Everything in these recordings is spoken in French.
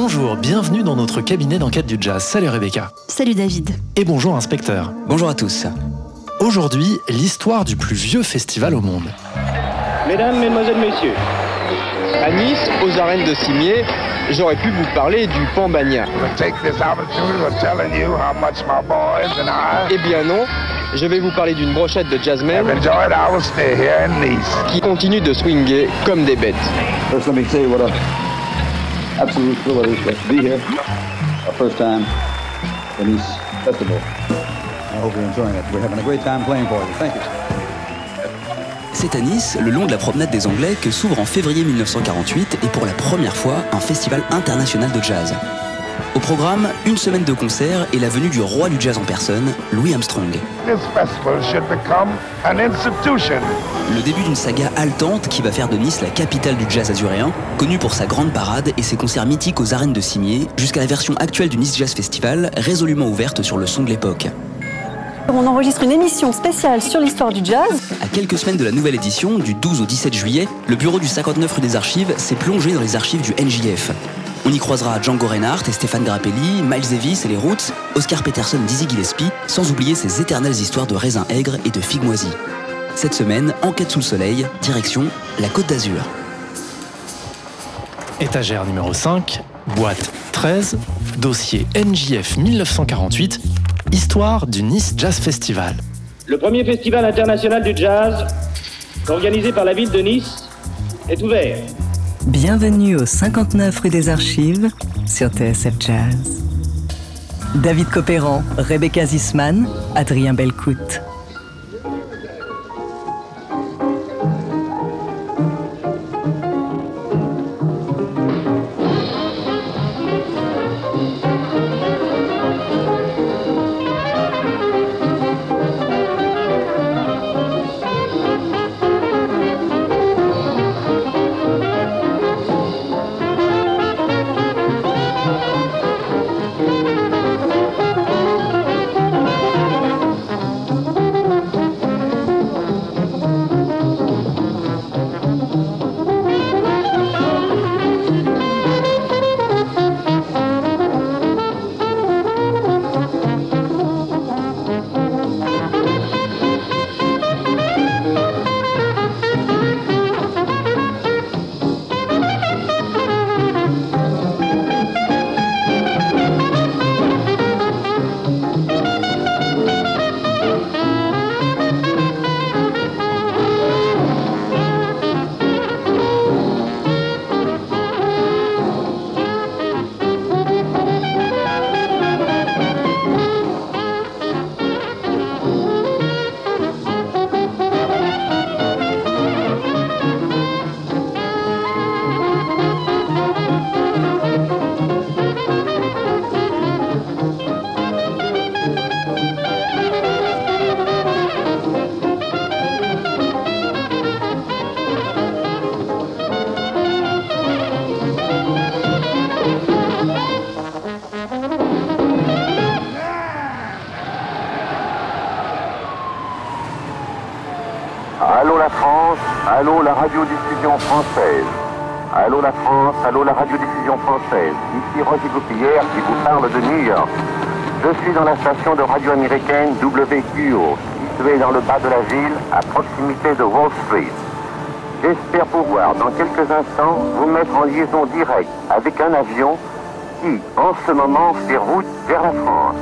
Bonjour, bienvenue dans notre cabinet d'enquête du jazz. Salut Rebecca. Salut David. Et bonjour inspecteur. Bonjour à tous. Aujourd'hui, l'histoire du plus vieux festival au monde. Mesdames, Mesdemoiselles, Messieurs, à Nice, aux arènes de Cimier, j'aurais pu vous parler du Pambagna. Eh bien non, je vais vous parler d'une brochette de jazzmen qui continue de swinger comme des bêtes. First, let me tell you what a absolute is to be here. Our first time in this festival. I hope you're enjoying it. We're having a great time playing for you. Thank you. C'est à Nice, le long de la promenade des Anglais, que s'ouvre en février 1948 et pour la première fois un festival international de jazz. Au programme, une semaine de concerts et la venue du roi du jazz en personne, Louis Armstrong. This festival should become an institution. Le début d'une saga haletante qui va faire de Nice la capitale du jazz azuréen, connue pour sa grande parade et ses concerts mythiques aux arènes de Cimier, jusqu'à la version actuelle du Nice Jazz Festival, résolument ouverte sur le son de l'époque. On enregistre une émission spéciale sur l'histoire du jazz. À quelques semaines de la nouvelle édition, du 12 au 17 juillet, le bureau du 59 rue des Archives s'est plongé dans les archives du NJF. On y croisera Django Reinhardt et Stéphane Grappelli, Miles Davis et les Roots, Oscar Peterson, Dizzy Gillespie, sans oublier ces éternelles histoires de raisins aigres et de figues moisies. Cette semaine, enquête sous le soleil, direction la Côte d'Azur. Étagère numéro 5, boîte 13, dossier NJF 1948, histoire du Nice Jazz Festival. Le premier festival international du jazz, organisé par la ville de Nice, est ouvert. Bienvenue au 59 rue des Archives sur TSF Jazz. David Copéran, Rebecca Zisman, Adrien Belcout. Radiodiffusion française. Allô la France, allô la radiodiffusion française. Ici Roger Goupillère qui vous parle de New York. Je suis dans la station de radio américaine WQO, située dans le bas de la ville, à proximité de Wall Street. J'espère pouvoir, dans quelques instants, vous mettre en liaison directe avec un avion qui, en ce moment, fait route vers la France.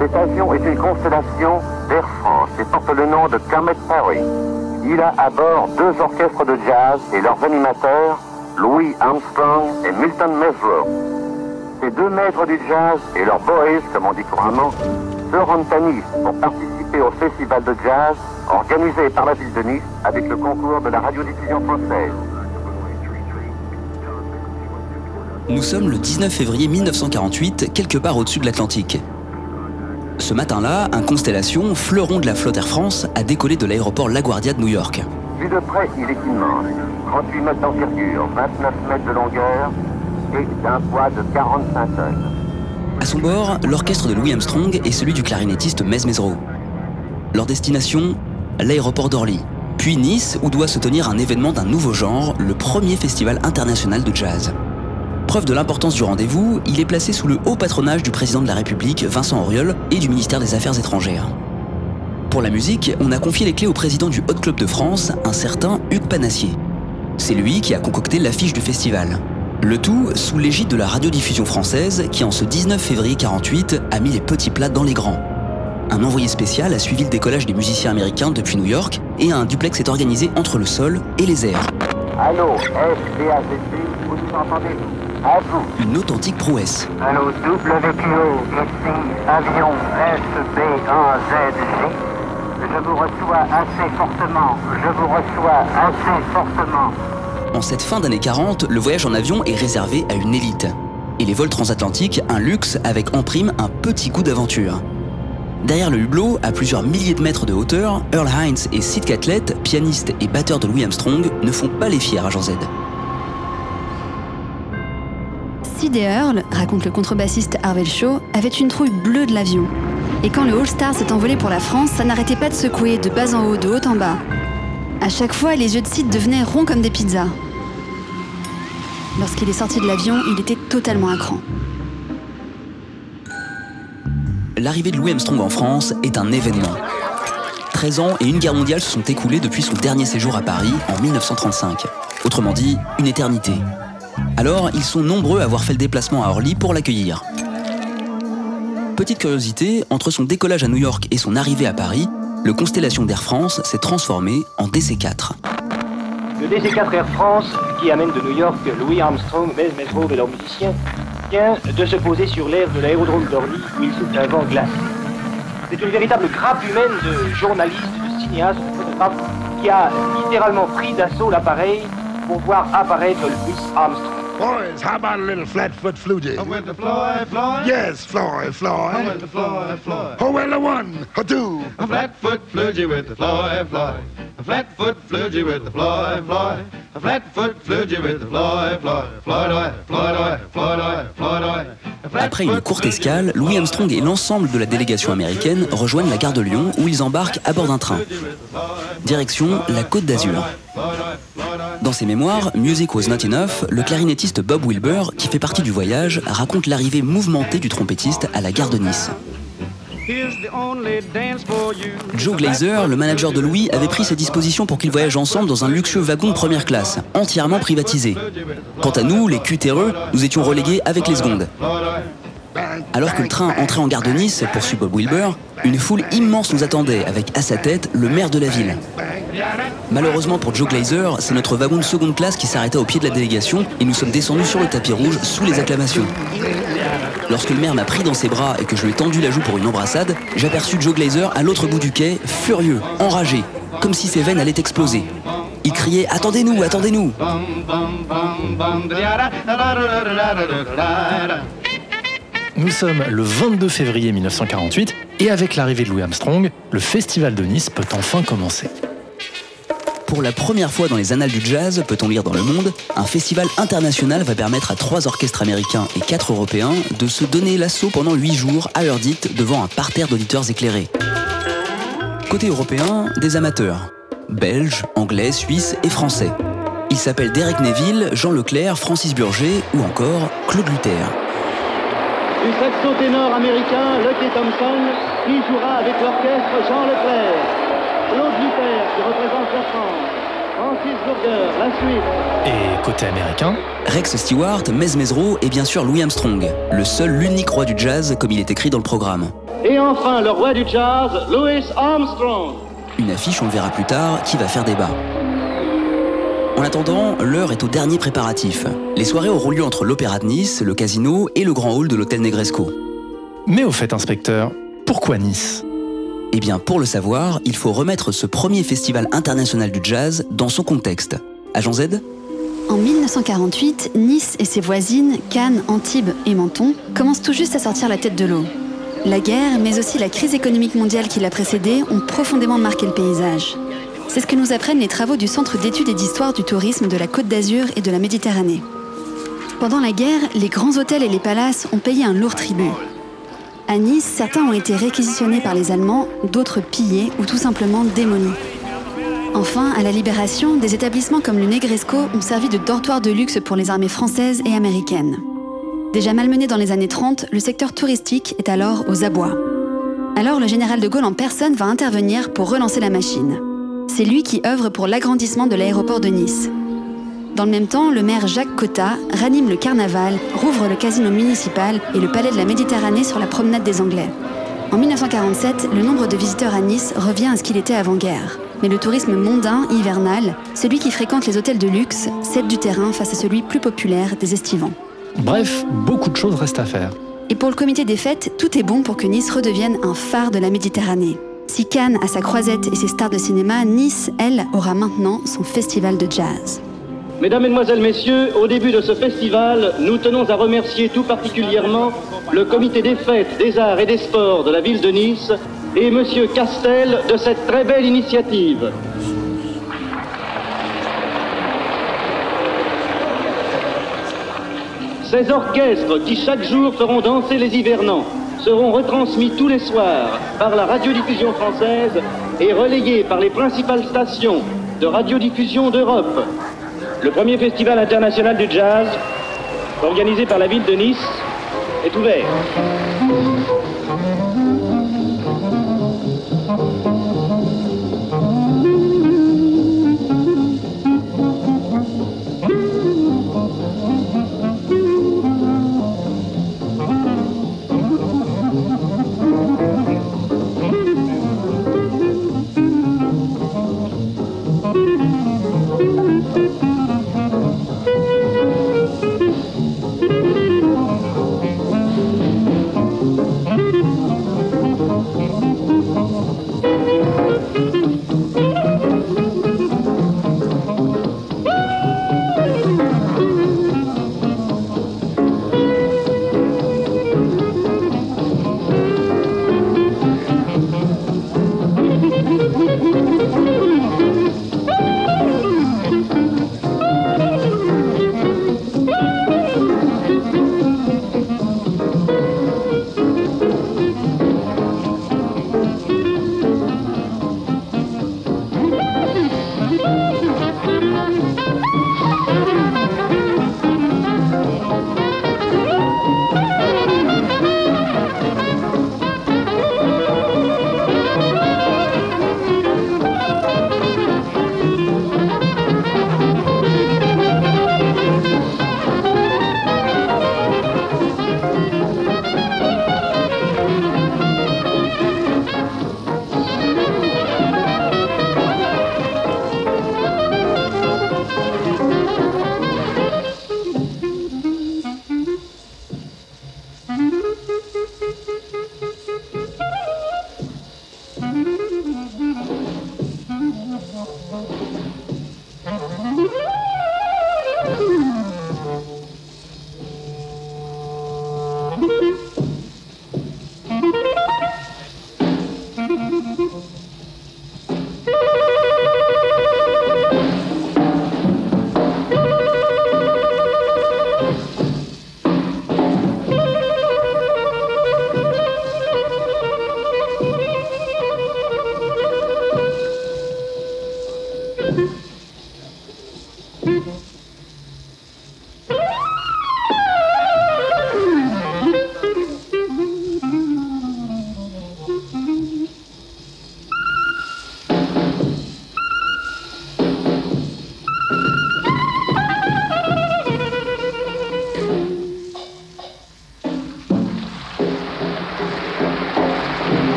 Cet avion est une constellation d'Air France et porte le nom de Comet Perry. Il a à bord deux orchestres de jazz et leurs animateurs, Louis Armstrong et Milton Mesro. Ces deux maîtres du jazz et leurs boys, comme on dit couramment, se rendent à Nice pour participer au festival de jazz organisé par la ville de Nice avec le concours de la radiodiffusion française. Nous sommes le 19 février 1948, quelque part au-dessus de l'Atlantique. Ce matin-là, un Constellation, fleuron de la flotte Air France, a décollé de l'aéroport LaGuardia de New York. Vu de près, il est immense. 38 mètres d'envergure, 29 mètres de longueur et d'un poids de 45 tonnes. À son bord, l'orchestre de Louis Armstrong et celui du clarinettiste Mez Mesro. Leur destination, l'aéroport d'Orly, puis Nice, où doit se tenir un événement d'un nouveau genre, le premier festival international de jazz. Preuve de l'importance du rendez-vous, il est placé sous le haut patronage du président de la République, Vincent Auriol, et du ministère des Affaires étrangères. Pour la musique, on a confié les clés au président du Hot Club de France, un certain Hugues Panassier. C'est lui qui a concocté l'affiche du festival. Le tout sous l'égide de la radiodiffusion française qui, en ce 19 février 48, a mis les petits plats dans les grands. Un envoyé spécial a suivi le décollage des musiciens américains depuis New York et un duplex est organisé entre le sol et les airs. Allô, vous entendez? À vous. Une authentique prouesse. Allô, WQO, ici, avion SB1ZJ. Je vous reçois assez fortement, je vous reçois assez fortement. En cette fin d'année 40, le voyage en avion est réservé à une élite. Et les vols transatlantiques, un luxe avec en prime un petit goût d'aventure. Derrière le hublot, à plusieurs milliers de mètres de hauteur, Earl Hines et Sid Catlett, pianistes et batteurs de Louis Armstrong, ne font pas les fiers à Jean Z. Et Earl, raconte le contrebassiste Harvey Shaw, avaient une trouille bleue de l'avion. Et quand le All-Star s'est envolé pour la France, ça n'arrêtait pas de secouer de bas en haut, de haut en bas. À chaque fois, les yeux de Sid devenaient ronds comme des pizzas. Lorsqu'il est sorti de l'avion, il était totalement à cran. L'arrivée de Louis Armstrong en France est un événement. 13 ans et une guerre mondiale se sont écoulés depuis son dernier séjour à Paris en 1935. Autrement dit, une éternité. Alors, ils sont nombreux à avoir fait le déplacement à Orly pour l'accueillir. Petite curiosité, entre son décollage à New York et son arrivée à Paris, le Constellation d'Air France s'est transformé en DC-4. Le DC-4 Air France, qui amène de New York Louis Armstrong, Mez Mesgrove et leurs musiciens, vient de se poser sur l'air de l'aérodrome d'Orly où il souffle un vent glacé. C'est une véritable grappe humaine de journalistes, de cinéastes, de photographes qui a littéralement pris d'assaut l'appareil pour voir apparaître Louis Armstrong. Boys, how about a little flat-foot flutie? with the Floyd, Floyd. Yes, Floyd, Floyd. with the Floyd, Floyd. Oh, well, a one, a two. A flat-foot flugie with the Floyd, Floyd. A flat-foot flugie with the Floyd, Floyd. A flat-foot flugie with the Floyd, Floyd. Floyd, oi, Floyd, oi, Floyd, oi, Floyd, oi. A Après une courte escale, Louis Armstrong et l'ensemble de la délégation américaine rejoignent la gare de Lyon où ils embarquent à bord d'un train. Direction la Côte d'Azur. Dans ses mémoires, Music Was Not Enough, le clarinettiste Bob Wilber, qui fait partie du voyage, raconte l'arrivée mouvementée du trompettiste à la gare de Nice. Joe Glazer, le manager de Louis, avait pris ses dispositions pour qu'ils voyagent ensemble dans un luxueux wagon de première classe, entièrement privatisé. Quant à nous, les cutéreux, nous étions relégués avec les secondes. Alors que le train entrait en gare de Nice, poursuit Bob Wilber, une foule immense nous attendait, avec à sa tête le maire de la ville. Malheureusement pour Joe Glazer, c'est notre wagon de seconde classe qui s'arrêta au pied de la délégation et nous sommes descendus sur le tapis rouge sous les acclamations. Lorsque le maire m'a pris dans ses bras et que je lui ai tendu la joue pour une embrassade, j'aperçus Joe Glazer à l'autre bout du quai, furieux, enragé, comme si ses veines allaient exploser. Il criait Attendez-nous, attendez-nous Nous sommes le 22 février 1948 et avec l'arrivée de Louis Armstrong, le festival de Nice peut enfin commencer. Pour la première fois dans les annales du jazz, peut-on lire dans Le Monde, un festival international va permettre à trois orchestres américains et quatre européens de se donner l'assaut pendant huit jours à heure dite devant un parterre d'auditeurs éclairés. Côté européen, des amateurs. Belges, anglais, suisses et français. Ils s'appellent Derek Neville, Jean Leclerc, Francis Burger ou encore Claude Luther. Du saxo ténor américain Lucky Thompson, qui jouera avec l'orchestre Jean Leclerc. Claude Luther, qui représente la France. Francis Burger, la suite. Et côté américain, Rex Stewart, Mez Mesro et bien sûr Louis Armstrong, le seul, l'unique roi du jazz comme il est écrit dans le programme. Et enfin, le roi du jazz, Louis Armstrong. Une affiche, on le verra plus tard, qui va faire débat. En attendant, l'heure est au dernier préparatif. Les soirées auront lieu entre l'Opéra de Nice, le casino et le grand hall de l'hôtel Negresco. mais au fait inspecteur, pourquoi Nice? Eh bien, pour le savoir, il faut remettre ce premier festival international du jazz dans son contexte. Agent Z? En 1948, Nice et ses voisines, Cannes, Antibes et Menton, commencent tout juste à sortir la tête de l'eau. La guerre, mais aussi la crise économique mondiale qui l'a précédée, ont profondément marqué le paysage. C'est ce que nous apprennent les travaux du Centre d'études et d'histoire du tourisme de la Côte d'Azur et de la Méditerranée. Pendant la guerre, les grands hôtels et les palaces ont payé un lourd tribut. À Nice, certains ont été réquisitionnés par les Allemands, d'autres pillés ou tout simplement démolis. Enfin, à la Libération, des établissements comme le Negresco ont servi de dortoir de luxe pour les armées françaises et américaines. Déjà malmené dans les années 30, le secteur touristique est alors aux abois. Alors le général de Gaulle en personne va intervenir pour relancer la machine. C'est lui qui œuvre pour l'agrandissement de l'aéroport de Nice. Dans le même temps, le maire Jacques Cotta ranime le carnaval, rouvre le casino municipal et le palais de la Méditerranée sur la promenade des Anglais. En 1947, le nombre de visiteurs à Nice revient à ce qu'il était avant-guerre. Mais le tourisme mondain, hivernal, celui qui fréquente les hôtels de luxe, cède du terrain face à celui plus populaire des estivants. Bref, beaucoup de choses restent à faire. Et pour le comité des fêtes, tout est bon pour que Nice redevienne un phare de la Méditerranée. Si Cannes a sa croisette et ses stars de cinéma, Nice, elle, aura maintenant son festival de jazz. Mesdames, Mesdemoiselles, Messieurs, au début de ce festival, nous tenons à remercier tout particulièrement le comité des fêtes, des arts et des sports de la ville de Nice et Monsieur Castel de cette très belle initiative. Ces orchestres qui chaque jour feront danser les hivernants seront retransmis tous les soirs par la radiodiffusion française et relayés par les principales stations de radiodiffusion d'Europe. Le premier festival international du jazz, organisé par la ville de Nice, est ouvert.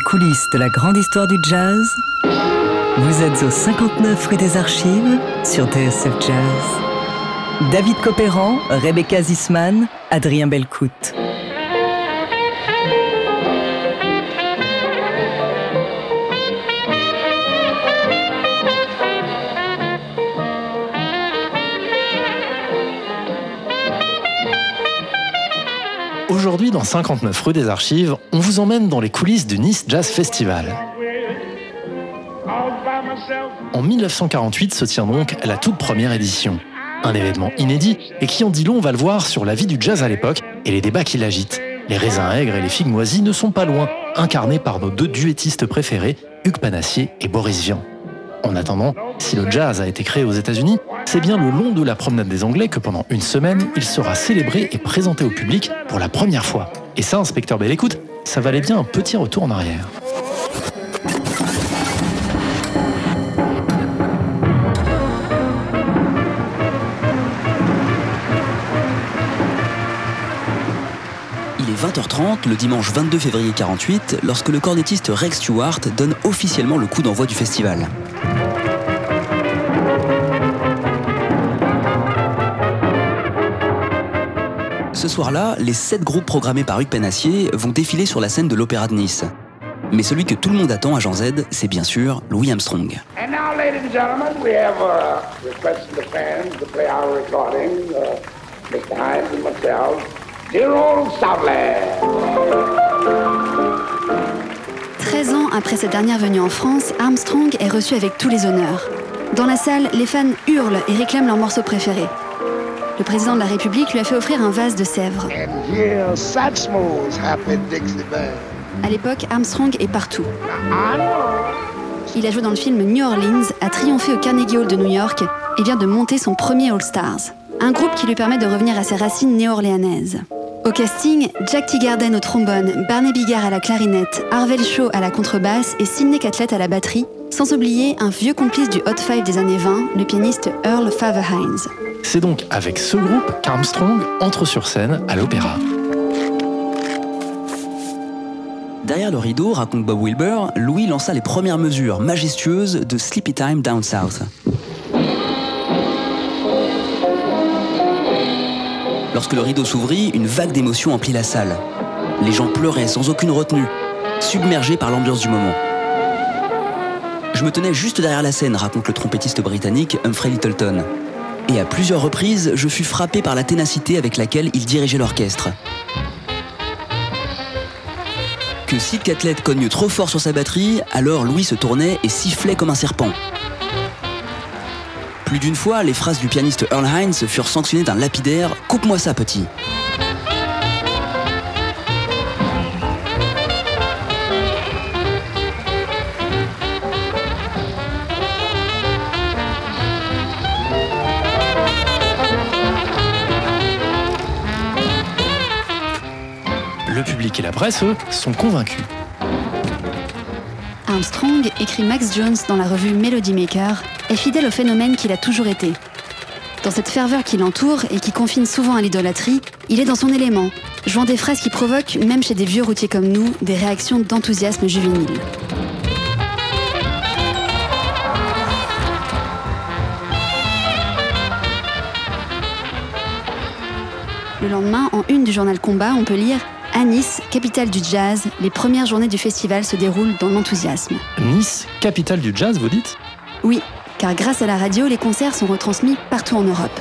Coulisses de la grande histoire du jazz. Vous êtes au 59 rue des Archives sur TSF Jazz. David Copéran, Rebecca Zisman, Adrien Belcout. Dans 59 rue des Archives, on vous emmène dans les coulisses du Nice Jazz Festival. En 1948 se tient donc la toute première édition. Un événement inédit et qui en dit long, on va le voir, sur la vie du jazz à l'époque et les débats qui l'agitent. Les raisins aigres et les figues moisies ne sont pas loin, incarnés par nos deux duettistes préférés, Hugues Panassier et Boris Vian. En attendant, si le jazz a été créé aux États-Unis, c'est bien le long de la promenade des Anglais que pendant une semaine, il sera célébré et présenté au public pour la première fois. Et ça, inspecteur Bell, écoute, ça valait bien un petit retour en arrière. Il est 20h30 le dimanche 22 février 48 lorsque le cornettiste Rex Stewart donne officiellement le coup d'envoi du festival. Ce soir-là, les sept groupes programmés par Hugues Penassier vont défiler sur la scène de l'Opéra de Nice. Mais celui que tout le monde attend à Jean Z, c'est bien sûr Louis Armstrong. And now, ladies and gentlemen, we have a request from the fans to play our recording. Uh, Mr. Hines and myself. Dear old Southland. 13 ans après sa dernière venue en France, Armstrong est reçu avec tous les honneurs. Dans la salle, les fans hurlent et réclament leur morceau préféré. Le président de la République lui a fait offrir un vase de sèvres. À l'époque, Armstrong est partout. Il a joué dans le film New Orleans, a triomphé au Carnegie Hall de New York et vient de monter son premier All Stars, un groupe qui lui permet de revenir à ses racines néo-orléanaises. Au casting, Jack Teagarden au trombone, Barney Bigard à la clarinette, Harvell Shaw à la contrebasse et Sidney Catlett à la batterie, sans oublier un vieux complice du Hot Five des années 20, le pianiste Earl Fatherhines. C'est donc avec ce groupe qu'Armstrong entre sur scène à l'opéra. Derrière le rideau, raconte Bob Wilber, Louis lança les premières mesures majestueuses de Sleepy Time Down South. Lorsque le rideau s'ouvrit, une vague d'émotions emplit la salle. Les gens pleuraient sans aucune retenue, submergés par l'ambiance du moment. Je me tenais juste derrière la scène, raconte le trompettiste britannique Humphrey Littleton. Et à plusieurs reprises, je fus frappé par la ténacité avec laquelle il dirigeait l'orchestre. Que Sid Catlett cogne trop fort sur sa batterie, alors Louis se tournait et sifflait comme un serpent. Plus d'une fois, les phrases du pianiste Earl Hines furent sanctionnées d'un lapidaire Coupe-moi ça, petit. Presse, eux, sont convaincus. Armstrong, écrit Max Jones dans la revue Melody Maker, est fidèle au phénomène qu'il a toujours été. Dans cette ferveur qui l'entoure et qui confine souvent à l'idolâtrie, il est dans son élément, jouant des phrases qui provoquent, même chez des vieux routiers comme nous, des réactions d'enthousiasme juvénile. Le lendemain, en une du journal Combat, on peut lire À Nice, capitale du jazz, les premières journées du festival se déroulent dans l'enthousiasme. Nice, capitale du jazz, vous dites? Oui, car grâce à la radio, les concerts sont retransmis partout en Europe.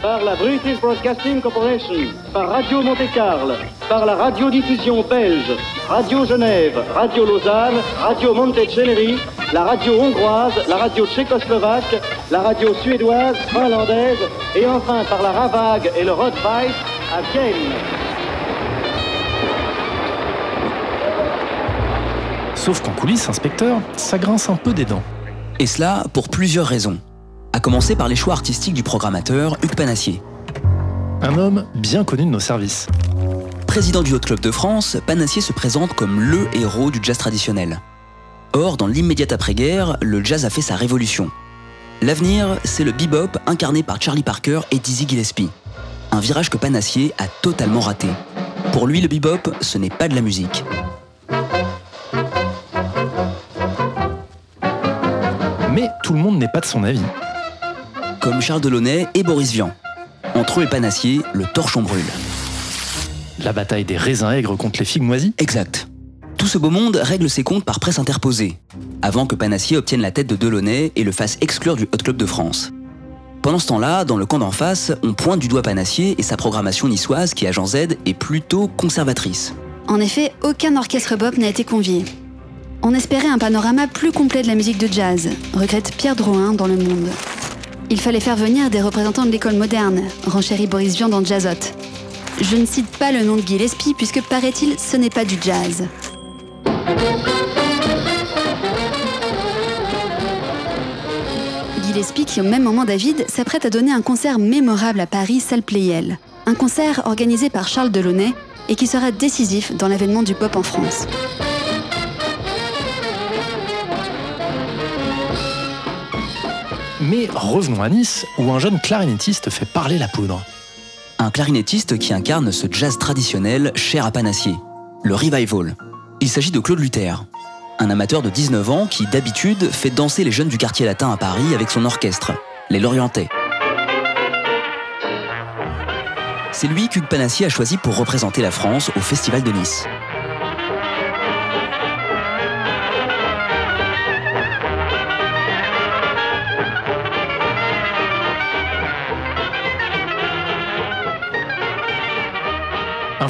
Par la British Broadcasting Corporation, par Radio Monte-Carlo, par la radiodiffusion belge, Radio Genève, Radio Lausanne, Radio Monteceneri, la radio hongroise, la radio tchécoslovaque, la radio suédoise, finlandaise et enfin par la Ravag et le Rotweiss à Vienne. Sauf qu'en coulisses, inspecteur, ça grince un peu des dents. Et cela pour plusieurs raisons. À commencer par les choix artistiques du programmateur Hugues Panassier. Un homme bien connu de nos services. Président du Hot Club de France, Panassier se présente comme LE héros du jazz traditionnel. Or, dans l'immédiate après-guerre, le jazz a fait sa révolution. L'avenir, c'est le bebop incarné par Charlie Parker et Dizzy Gillespie. Un virage que Panassier a totalement raté. Pour lui, le bebop, ce n'est pas de la musique. Tout le monde n'est pas de son avis. Comme Charles Delaunay et Boris Vian. Entre eux et Panassier, le torchon brûle. La bataille des raisins aigres contre les figues moisies Exact. Tout ce beau monde règle ses comptes par presse interposée, avant que Panassier obtienne la tête de Delaunay et le fasse exclure du Hot Club de France. Pendant ce temps-là, dans le camp d'en face, on pointe du doigt Panassier et sa programmation niçoise qui, agent Z, est plutôt conservatrice. En effet, aucun orchestre bop n'a été convié. On espérait un panorama plus complet de la musique de jazz, regrette Pierre Drouin dans Le Monde. Il fallait faire venir des représentants de l'école moderne, renchérit Boris Vian dans Jazzot. Je ne cite pas le nom de Gillespie puisque paraît-il ce n'est pas du jazz. Gillespie, qui au même moment David, s'apprête à donner un concert mémorable à Paris, salle Playel. Un concert organisé par Charles Delaunay et qui sera décisif dans l'avènement du pop en France. Mais revenons à Nice, où un jeune clarinettiste fait parler la poudre. Un clarinettiste qui incarne ce jazz traditionnel cher à Panassier, le revival. Il s'agit de Claude Luther, un amateur de 19 ans qui d'habitude fait danser les jeunes du quartier latin à Paris avec son orchestre, les Lorientais. C'est lui qu'Hugues Panassier a choisi pour représenter la France au Festival de Nice.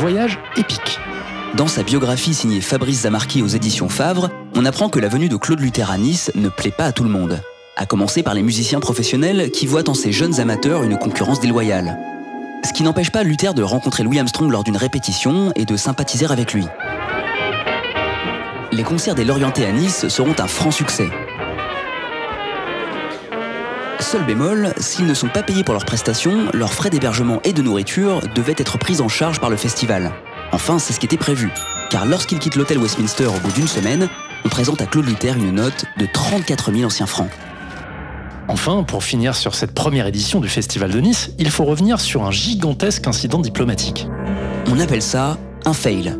Voyage. Dans sa biographie signée Fabrice Zamarki aux éditions Favre, on apprend que la venue de Claude Luther à Nice ne plaît pas à tout le monde. À commencer par les musiciens professionnels qui voient en ces jeunes amateurs une concurrence déloyale. Ce qui n'empêche pas Luther de rencontrer Louis Armstrong lors d'une répétition et de sympathiser avec lui. Les concerts des Lorientais à Nice seront un franc succès. Seul bémol, s'ils ne sont pas payés pour leurs prestations, leurs frais d'hébergement et de nourriture devaient être pris en charge par le festival. Enfin, c'est ce qui était prévu, car lorsqu'il quitte l'hôtel Westminster au bout d'une semaine, on présente à Claude Luther une note de 34 000 anciens francs. Enfin, pour finir sur cette première édition du Festival de Nice, il faut revenir sur un gigantesque incident diplomatique. On appelle ça un fail.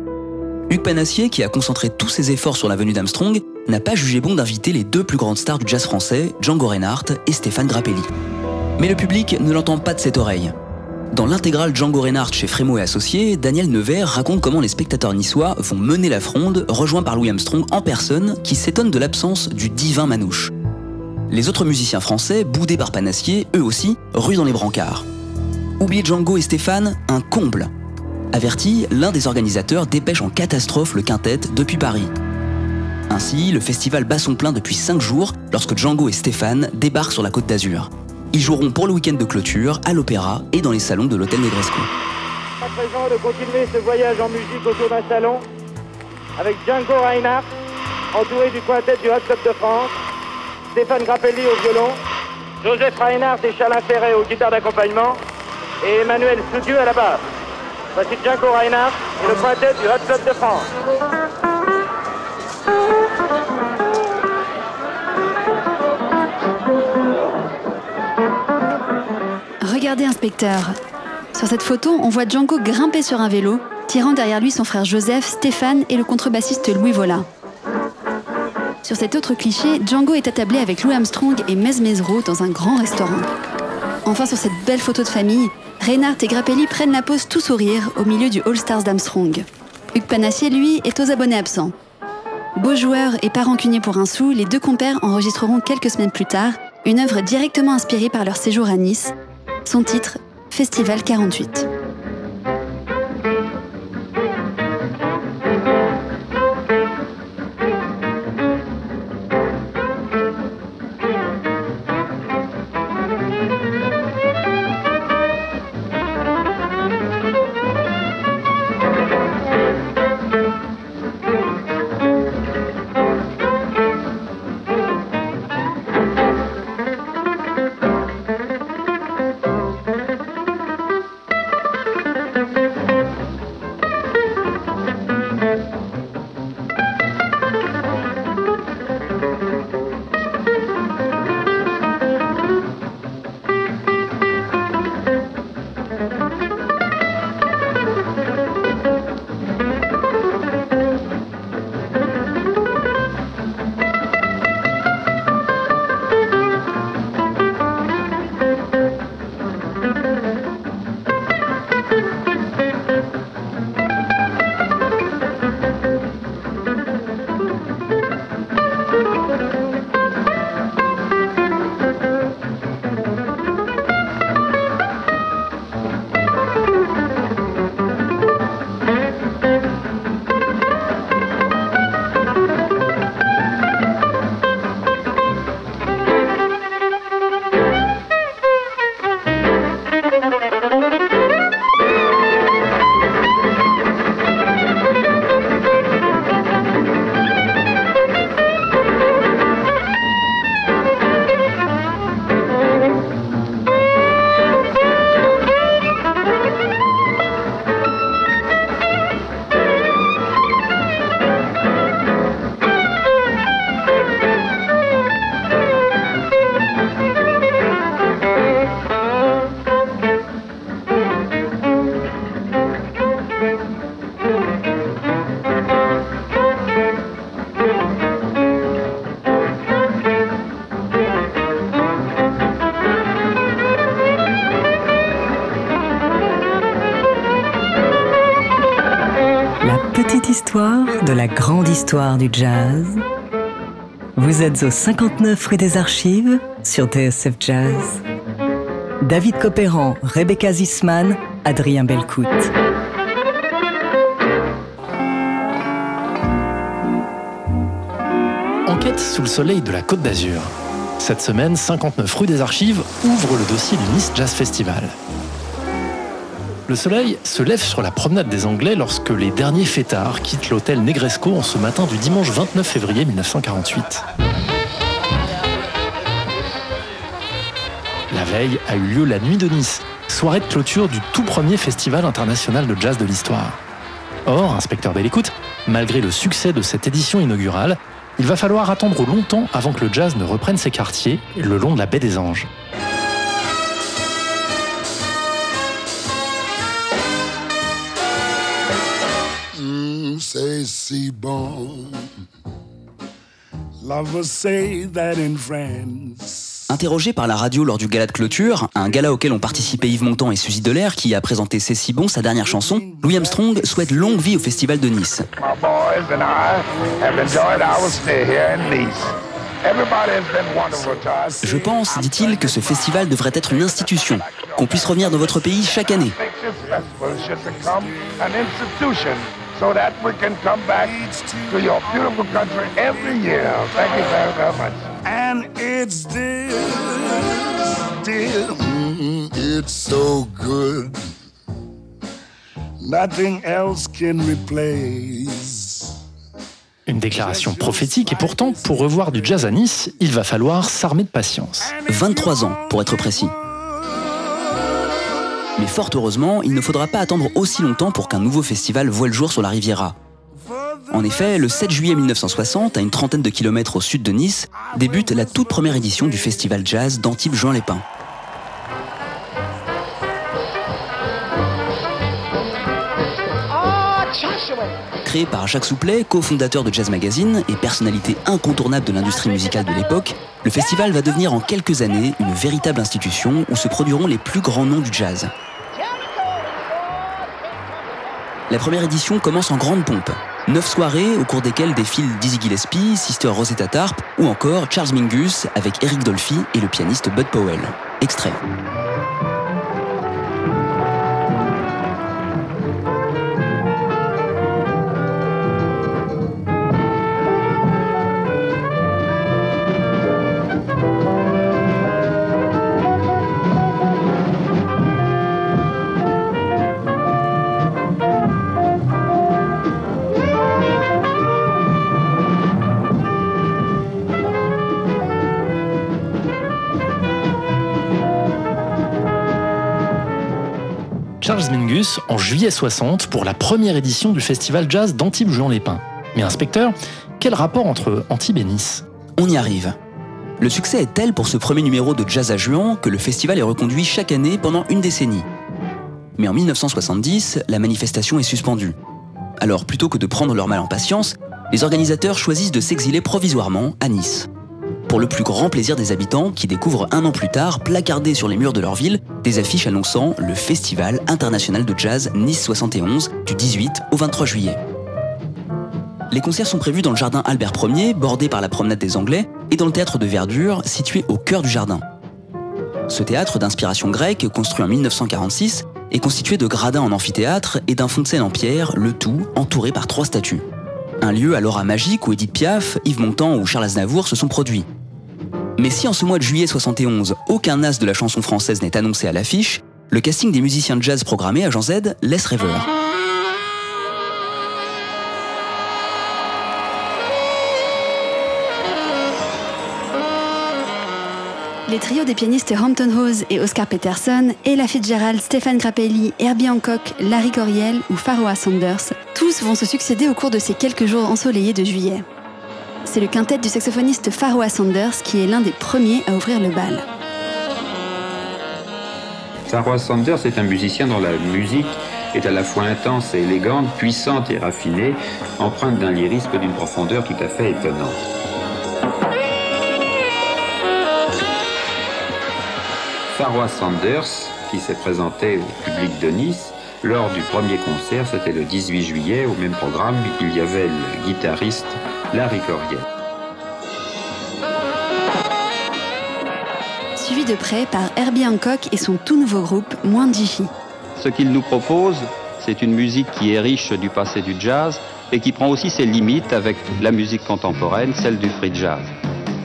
Hugues Panassier, qui a concentré tous ses efforts sur la venue d'Armstrong, n'a pas jugé bon d'inviter les deux plus grandes stars du jazz français, Django Reinhardt et Stéphane Grappelli. Mais le public ne l'entend pas de cette oreille. Dans l'intégrale Django Reinhardt chez Frémo et Associés, Daniel Nevers raconte comment les spectateurs niçois vont mener la fronde, rejoints par Louis Armstrong en personne, qui s'étonne de l'absence du divin Manouche. Les autres musiciens français, boudés par Panassier, eux aussi, ruent dans les brancards. Oublier Django et Stéphane, un comble. Averti, l'un des organisateurs dépêche en catastrophe le quintet depuis Paris. Ainsi, le festival bat son plein depuis 5 jours lorsque Django et Stéphane débarquent sur la côte d'Azur. Ils joueront pour le week-end de clôture à l'opéra et dans les salons de l'hôtel Negresco. À présent de continuer ce voyage en musique autour d'un salon avec Django Reinhardt, entouré du quintet du Hot Club de France, Stéphane Grappelli au violon, Joseph Reinhardt et Charles Ferret aux guitares d'accompagnement et Emmanuel Soudieu à la basse. Voici Django Reinhardt et le quintet du Hot Club de France. Sur cette photo, on voit Django grimper sur un vélo, tirant derrière lui son frère Joseph, Stéphane et le contrebassiste Louis Vola. Sur cet autre cliché, Django est attablé avec Louis Armstrong et Mez Mezro dans un grand restaurant. Enfin, sur cette belle photo de famille, Reinhardt et Grappelli prennent la pose tout sourire au milieu du All Stars d'Armstrong. Hugues Panassier, lui, est aux abonnés absents. Beaux joueurs et pas rancuniers pour un sou, les deux compères enregistreront quelques semaines plus tard une œuvre directement inspirée par leur séjour à Nice. Son titre, Festival 48. La grande histoire du jazz. Vous êtes au 59 rue des Archives sur TSF Jazz. David Copéran, Rebecca Zisman, Adrien Belcout. Enquête sous le soleil de la Côte d'Azur. Cette semaine, 59 rue des Archives ouvre le dossier du Nice Jazz Festival. Le soleil se lève sur la promenade des Anglais lorsque les derniers fêtards quittent l'hôtel Negresco en ce matin du dimanche 29 février 1948. La veille a eu lieu la Nuit de Nice, soirée de clôture du tout premier festival international de jazz de l'histoire. Or, inspecteur Bellécoute, malgré le succès de cette édition inaugurale, il va falloir attendre longtemps avant que le jazz ne reprenne ses quartiers le long de la baie des Anges. Mm, say C-Bone. Lovers say that in France. Interrogé par la radio lors du gala de clôture, un gala auquel ont participé Yves Montand et Suzy Delair, qui a présenté C'est bon, sa dernière chanson, Louis Armstrong souhaite longue vie au Festival de Nice. Je pense, dit-il, que ce festival devrait être une institution, qu'on puisse revenir dans votre pays chaque année. So that we can come back to your beautiful country every year. Thank you very, very much. And it's this, dear, mm, it's so good. Nothing else can replace. Une déclaration prophétique et pourtant, pour revoir du jazz à Nice, il va falloir s'armer de patience. 23 ans, pour être précis. Mais fort heureusement, il ne faudra pas attendre aussi longtemps pour qu'un nouveau festival voie le jour sur la Riviera. En effet, le 7 juillet 1960, à une trentaine de kilomètres au sud de Nice, débute la toute première édition du festival jazz d'Antibes-Juan-les-Pins. Par Jacques Souplet, cofondateur de Jazz Magazine et personnalité incontournable de l'industrie musicale de l'époque, le festival va devenir en quelques années une véritable institution où se produiront les plus grands noms du jazz. La première édition commence en grande pompe. Neuf soirées au cours desquelles défilent Dizzy Gillespie, Sister Rosetta Tarp ou encore Charles Mingus avec Eric Dolphy et le pianiste Bud Powell. Extrait. En juillet 60 pour la première édition du festival jazz d'Antibes-Juan-les-Pins. Mais inspecteur, quel rapport entre Antibes et Nice? On y arrive. Le succès est tel pour ce premier numéro de Jazz à Juan que le festival est reconduit chaque année pendant une décennie. Mais en 1970, la manifestation est suspendue. Alors plutôt que de prendre leur mal en patience, les organisateurs choisissent de s'exiler provisoirement à Nice. Pour le plus grand plaisir des habitants qui découvrent un an plus tard, placardés sur les murs de leur ville, des affiches annonçant le Festival international de jazz Nice 71 du 18 au 23 juillet. Les concerts sont prévus dans le jardin Albert Ier, bordé par la promenade des Anglais, et dans le théâtre de verdure, situé au cœur du jardin. Ce théâtre d'inspiration grecque, construit en 1946, est constitué de gradins en amphithéâtre et d'un fond de scène en pierre, le tout entouré par trois statues. Un lieu à l'aura magique où Edith Piaf, Yves Montand ou Charles Aznavour se sont produits. Mais si en ce mois de juillet 71, aucun as de la chanson française n'est annoncé à l'affiche, le casting des musiciens de jazz programmés à Jean Z laisse rêveur. Les trios des pianistes Hampton Hose et Oscar Peterson, Ella Fitzgerald, Stéphane Grappelli, Herbie Hancock, Larry Coriel ou Pharoah Sanders, tous vont se succéder au cours de ces quelques jours ensoleillés de juillet. C'est le quintet du saxophoniste Pharoah Sanders qui est l'un des premiers à ouvrir le bal. Pharoah Sanders est un musicien dont la musique est à la fois intense et élégante, puissante et raffinée, empreinte d'un lyrisme d'une profondeur tout à fait étonnante. Pharoah Sanders, qui s'est présenté au public de Nice, Lors du premier concert, c'était le 18 juillet, au même programme, il y avait le guitariste Larry. Suivi de près par Herbie Hancock et son tout nouveau groupe, Moins Jiffy. Ce qu'il nous propose, c'est une musique qui est riche du passé du jazz et qui prend aussi ses limites avec la musique contemporaine, celle du free jazz.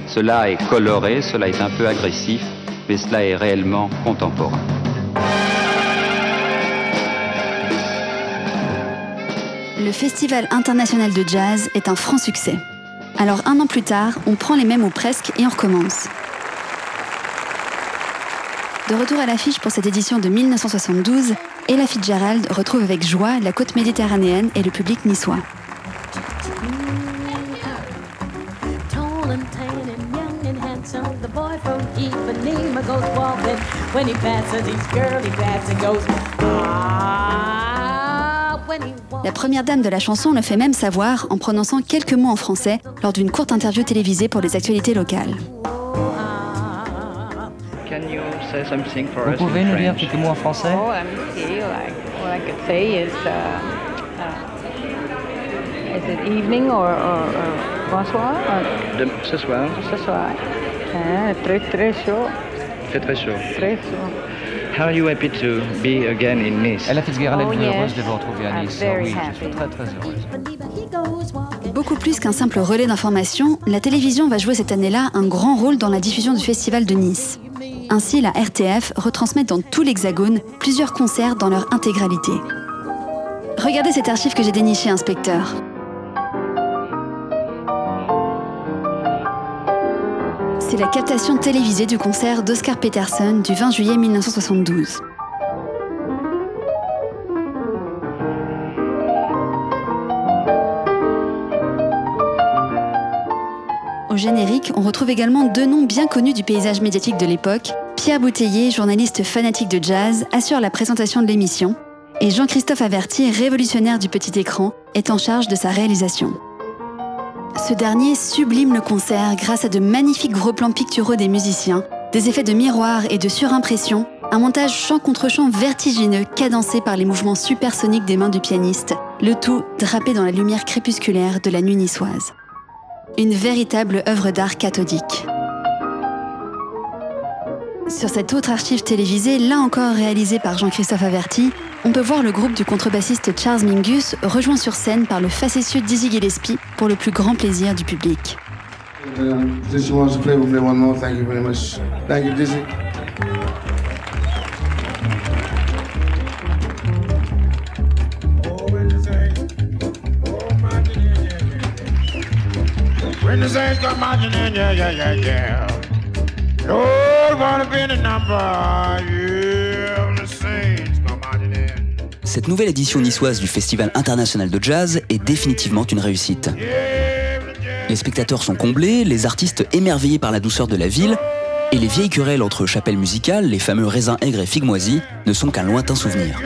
Cela est coloré, cela est un peu agressif, mais cela est réellement contemporain. Le Festival international de jazz est un franc succès. Alors un an plus tard, on prend les mêmes ou presque et on recommence. De retour à l'affiche pour cette édition de 1972, Ella Fitzgerald retrouve avec joie la côte méditerranéenne et le public niçois. Ah. La première dame de la chanson le fait même savoir en prononçant quelques mots en français lors d'une courte interview télévisée pour les actualités locales. Can you say something for Vous us pouvez nous dire quelques mots en français? Oh, bonsoir? Or, De- ce soir, ce soir. Hein, très très chaud, très très chaud. très chaud. How are you happy to be again in Nice? Ella Fitzgerald Oh, est yes. heureuse de vous retrouver à Nice. very oui, je happy. suis très très heureuse. Beaucoup plus qu'un simple relais d'information, la télévision va jouer cette année-là un grand rôle dans la diffusion du festival de Nice. Ainsi, la RTF retransmet dans tout l'Hexagone plusieurs concerts dans leur intégralité. Regardez cette archive que j'ai dénichée, inspecteur. C'est la captation télévisée du concert d'Oscar Peterson du 20 juillet 1972. Au générique, on retrouve également deux noms bien connus du paysage médiatique de l'époque. Pierre Bouteiller, journaliste fanatique de jazz, assure la présentation de l'émission, et Jean-Christophe Averti, révolutionnaire du petit écran, est en charge de sa réalisation. Ce dernier sublime le concert grâce à de magnifiques gros plans picturaux des musiciens, des effets de miroir et de surimpression, un montage chant contre chant vertigineux cadencé par les mouvements supersoniques des mains du pianiste, le tout drapé dans la lumière crépusculaire de la nuit niçoise. Une véritable œuvre d'art cathodique. Sur cette autre archive télévisée, là encore réalisée par Jean-Christophe Averti, on peut voir le groupe du contrebassiste Charles Mingus rejoint sur scène par le facétieux Dizzy Gillespie pour le plus grand plaisir du public. Uh. When the saints come marching in, yeah, yeah, yeah, yeah. Lord, wanna be the number, yeah. Cette nouvelle édition niçoise du Festival international de jazz est définitivement une réussite. Les spectateurs sont comblés, les artistes émerveillés par la douceur de la ville, et les vieilles querelles entre chapelles musicales, les fameux raisins aigres et figues ne sont qu'un lointain souvenir.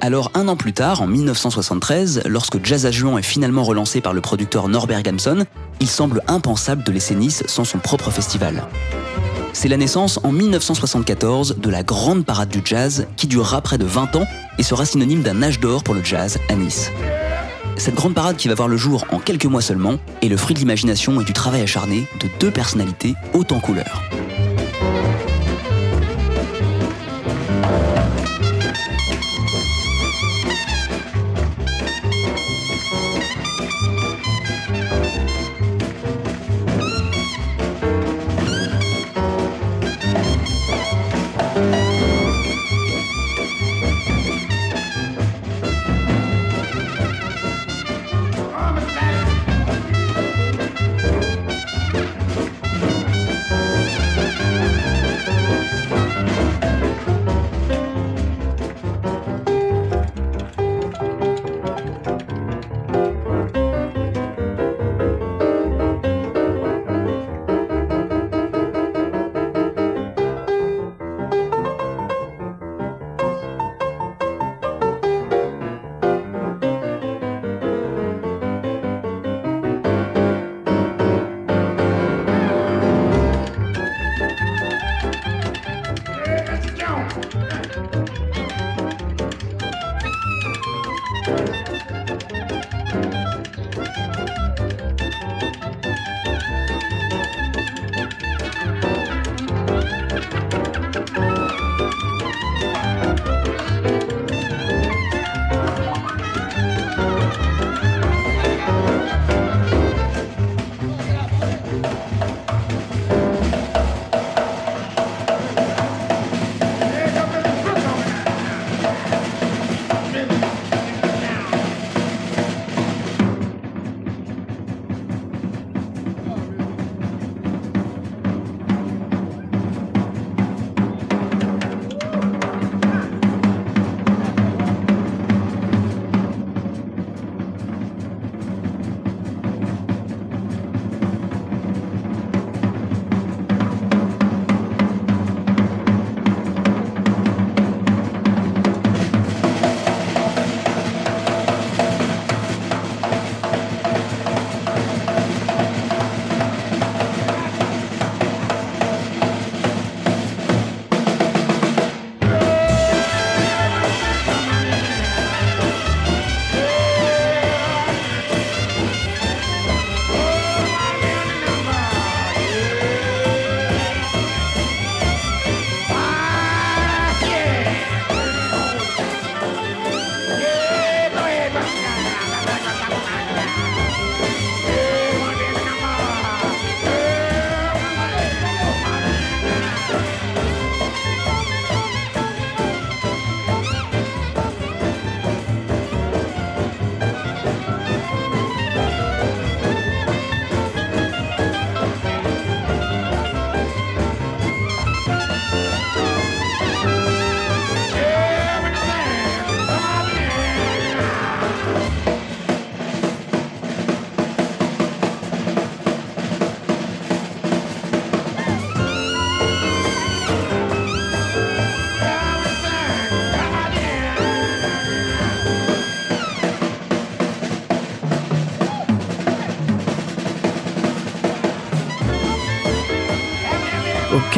Alors un an plus tard, en 1973, lorsque Jazz à Juan est finalement relancé par le producteur Norbert Gamson, il semble impensable de laisser Nice sans son propre festival. C'est la naissance en 1974 de la grande parade du jazz qui durera près de 20 ans et sera synonyme d'un âge d'or pour le jazz à Nice. Cette grande parade qui va voir le jour en quelques mois seulement est le fruit de l'imagination et du travail acharné de deux personnalités hautes en couleurs.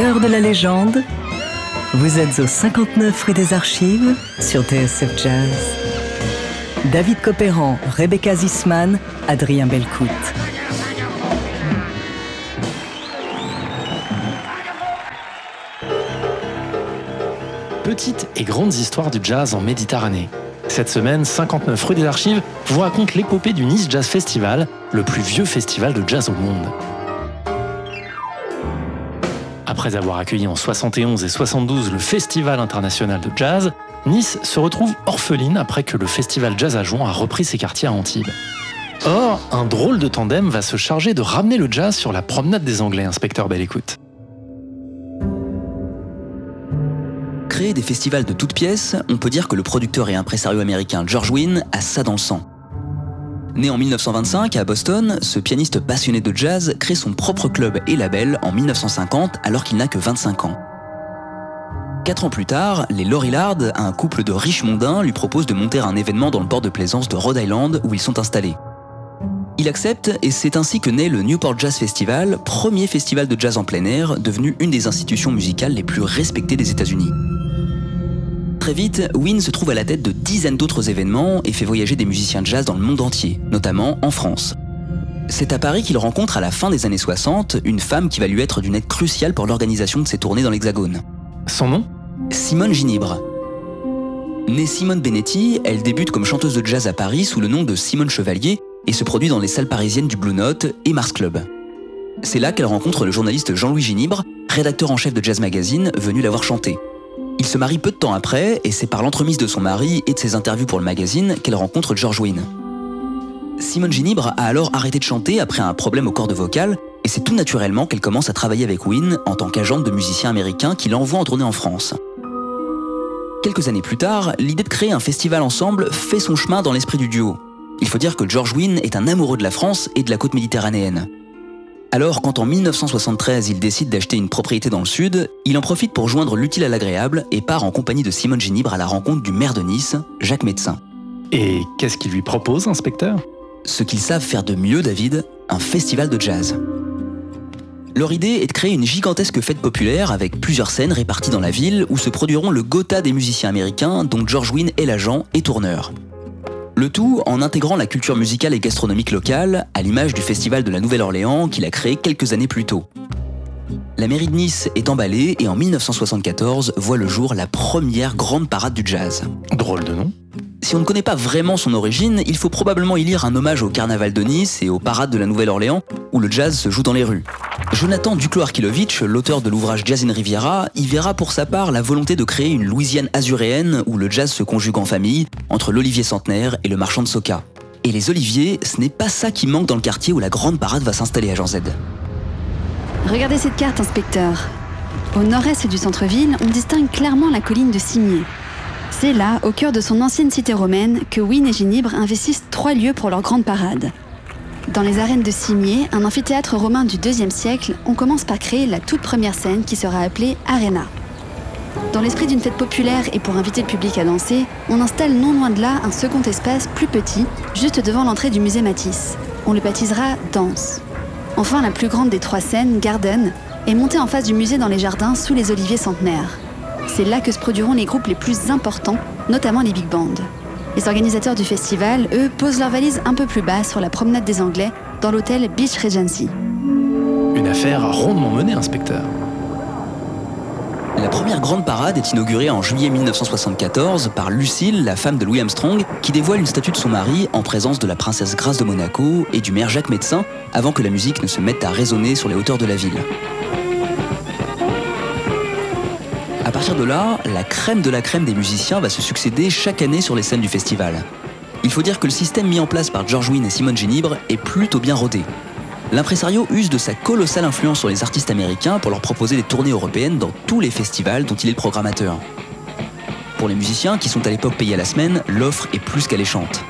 De la légende, vous êtes au 59 rue des Archives sur TSF Jazz. David Copéran, Rebecca Zisman, Adrien Belcout. Petites et grandes histoires du jazz en Méditerranée. Cette semaine, 59 rue des Archives vous raconte l'épopée du Nice Jazz Festival, le plus vieux festival de jazz au monde. Après avoir accueilli en 71 et 72 le Festival international de jazz, Nice se retrouve orpheline après que le festival Jazz à Jouan a repris ses quartiers à Antibes. Or, un drôle de tandem va se charger de ramener le jazz sur la promenade des Anglais, inspecteur Belle Écoute. Créer des festivals de toutes pièces, on peut dire que le producteur et impresario américain George Wynne a ça dans le sang. Né en 1925 à Boston, ce pianiste passionné de jazz crée son propre club et label en 1950 alors qu'il n'a que 25 ans. Quatre ans plus tard, les Lorillard, un couple de riches mondains, lui proposent de monter un événement dans le port de plaisance de Rhode Island où ils sont installés. Il accepte et c'est ainsi que naît le Newport Jazz Festival, premier festival de jazz en plein air, devenu une des institutions musicales les plus respectées des États-Unis. Très vite, Wynne se trouve à la tête de dizaines d'autres événements et fait voyager des musiciens de jazz dans le monde entier, notamment en France. C'est à Paris qu'il rencontre à la fin des années 60 une femme qui va lui être d'une aide cruciale pour l'organisation de ses tournées dans l'Hexagone. Son nom? Simone Ginibre. Née Simone Benetti, elle débute comme chanteuse de jazz à Paris sous le nom de Simone Chevalier et se produit dans les salles parisiennes du Blue Note et Mars Club. C'est là qu'elle rencontre le journaliste Jean-Louis Ginibre, rédacteur en chef de Jazz Magazine, venu la voir chanter. Il se marie peu de temps après et c'est par l'entremise de son mari et de ses interviews pour le magazine qu'elle rencontre George Wynne. Simone Ginibre a alors arrêté de chanter après un problème aux cordes vocales et c'est tout naturellement qu'elle commence à travailler avec Wynne en tant qu'agente de musiciens américains qui l'envoie en tournée en France. Quelques années plus tard, l'idée de créer un festival ensemble fait son chemin dans l'esprit du duo. Il faut dire que George Wynne est un amoureux de la France et de la côte méditerranéenne. Alors, quand en 1973 il décide d'acheter une propriété dans le sud, il en profite pour joindre l'utile à l'agréable et part en compagnie de Simone Ginibre à la rencontre du maire de Nice, Jacques Médecin. Et qu'est-ce qu'il lui propose, inspecteur? Ce qu'ils savent faire de mieux, David, un festival de jazz. Leur idée est de créer une gigantesque fête populaire avec plusieurs scènes réparties dans la ville où se produiront le Gotha des musiciens américains dont George Wynne est l'agent et tourneur. Le tout en intégrant la culture musicale et gastronomique locale, à l'image du festival de la Nouvelle-Orléans qu'il a créé quelques années plus tôt. La mairie de Nice est emballée et en 1974 voit le jour la première grande parade du jazz. Drôle de nom. Si on ne connaît pas vraiment son origine, il faut probablement y lire un hommage au carnaval de Nice et aux parades de la Nouvelle-Orléans où le jazz se joue dans les rues. Jonathan Duclos-Arkilovitch, l'auteur de l'ouvrage Jazz in Riviera, y verra pour sa part la volonté de créer une Louisiane azuréenne où le jazz se conjugue en famille entre l'olivier centenaire et le marchand de soca. Et les oliviers, ce n'est pas ça qui manque dans le quartier où la grande parade va s'installer à Jean Z. Regardez cette carte, inspecteur. Au nord-est du centre-ville, on distingue clairement la colline de Cimier. C'est là, au cœur de son ancienne cité romaine, que Wynne et Ginibre investissent trois lieux pour leur grande parade. Dans les arènes de Cimier, un amphithéâtre romain du IIe siècle, on commence par créer la toute première scène qui sera appelée Arena. Dans l'esprit d'une fête populaire et pour inviter le public à danser, on installe non loin de là un second espace plus petit, juste devant l'entrée du musée Matisse. On le baptisera Danse. Enfin, la plus grande des trois scènes, Garden, est montée en face du musée dans les jardins sous les oliviers centenaires. C'est là que se produiront les groupes les plus importants, notamment les big bands. Les organisateurs du festival, eux, posent leurs valises un peu plus bas sur la promenade des Anglais, dans l'hôtel Beach Regency. Une affaire rondement menée, inspecteur. La première grande parade est inaugurée en juillet 1974 par Lucille, la femme de Louis Armstrong, qui dévoile une statue de son mari en présence de la princesse Grace de Monaco et du maire Jacques Médecin, avant que la musique ne se mette à résonner sur les hauteurs de la ville. À partir de là, la crème de la crème des musiciens va se succéder chaque année sur les scènes du festival. Il faut dire que le système mis en place par George Wynne et Simone Genibre est plutôt bien rodé. L'impresario use de sa colossale influence sur les artistes américains pour leur proposer des tournées européennes dans tous les festivals dont il est le programmateur. Pour les musiciens, qui sont à l'époque payés à la semaine, l'offre est plus qu'alléchante.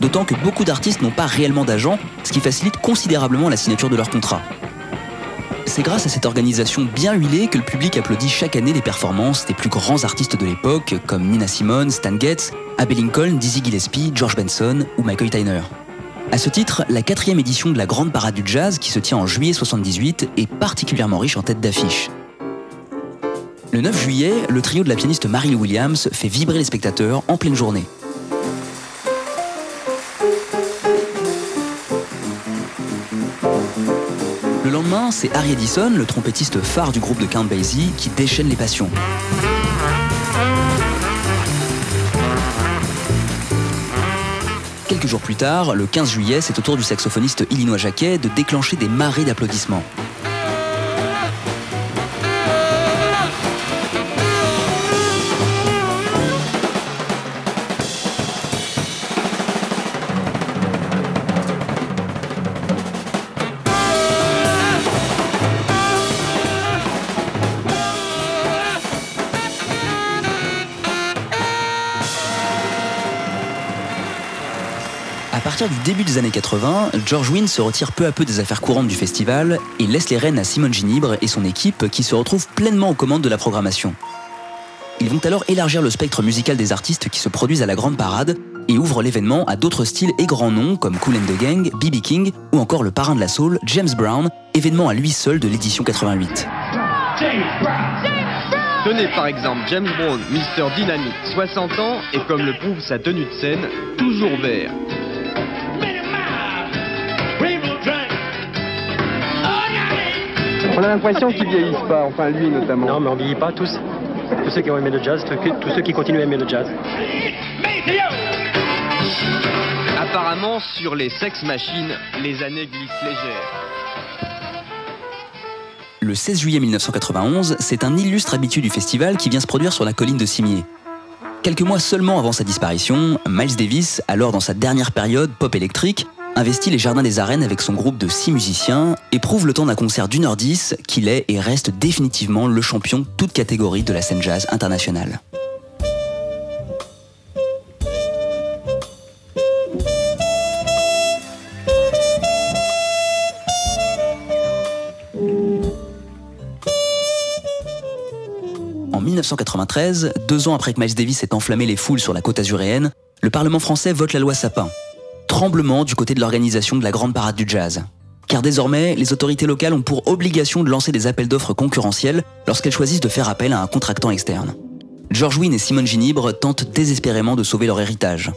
D'autant que beaucoup d'artistes n'ont pas réellement d'agent, ce qui facilite considérablement la signature de leur contrat. C'est grâce à cette organisation bien huilée que le public applaudit chaque année les performances des plus grands artistes de l'époque, comme Nina Simone, Stan Getz, Abbey Lincoln, Dizzy Gillespie, George Benson ou Michael Tyner. À ce titre, la quatrième édition de la Grande Parade du Jazz, qui se tient en juillet 78, est particulièrement riche en tête d'affiche. Le 9 juillet, le trio de la pianiste Marie Williams fait vibrer les spectateurs en pleine journée. Le lendemain, c'est Harry Edison, le trompettiste phare du groupe de Count Basie, qui déchaîne les passions. Quelques jours plus tard, le 15 juillet, c'est au tour du saxophoniste Illinois Jacquet de déclencher des marées d'applaudissements. Partir du début des années 80, George Wynne se retire peu à peu des affaires courantes du festival et laisse les rênes à Simone Ginibre et son équipe qui se retrouvent pleinement aux commandes de la programmation. Ils vont alors élargir le spectre musical des artistes qui se produisent à la grande parade et ouvrent l'événement à d'autres styles et grands noms comme Cool and the Gang, B.B. King ou encore le parrain de la soul, James Brown, événement à lui seul de l'édition 88. Tenez par exemple James Brown, Mister Dynamique, 60 ans, et comme le prouve sa tenue de scène, toujours vert. On a l'impression qu'ils vieillissent pas, enfin lui notamment. Non, mais on vieillit pas tous. Tous ceux qui ont aimé le jazz, tous ceux qui continuent à aimer le jazz. Apparemment, sur les sex machines, les années glissent légères. Le 16 juillet 1991, c'est un illustre habitué du festival qui vient se produire sur la colline de Cimier. Quelques mois seulement avant sa disparition, Miles Davis, alors dans sa dernière période pop électrique, investit les jardins des arènes avec son groupe de six musiciens et prouve le temps d'un concert d'une heure dix qu'il est et reste définitivement le champion toute catégorie de la scène jazz internationale. En 1993, deux ans après que Miles Davis ait enflammé les foules sur la côte azuréenne, le Parlement français vote la loi Sapin. Tremblement du côté de l'organisation de la grande parade du jazz. Car désormais, les autorités locales ont pour obligation de lancer des appels d'offres concurrentiels lorsqu'elles choisissent de faire appel à un contractant externe. George Wynne et Simone Ginibre tentent désespérément de sauver leur héritage.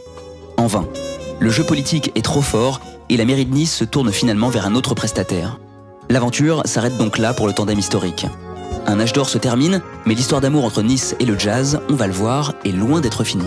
En vain. Le jeu politique est trop fort et la mairie de Nice se tourne finalement vers un autre prestataire. L'aventure s'arrête donc là pour le tandem historique. Un âge d'or se termine, mais l'histoire d'amour entre Nice et le jazz, on va le voir, est loin d'être finie.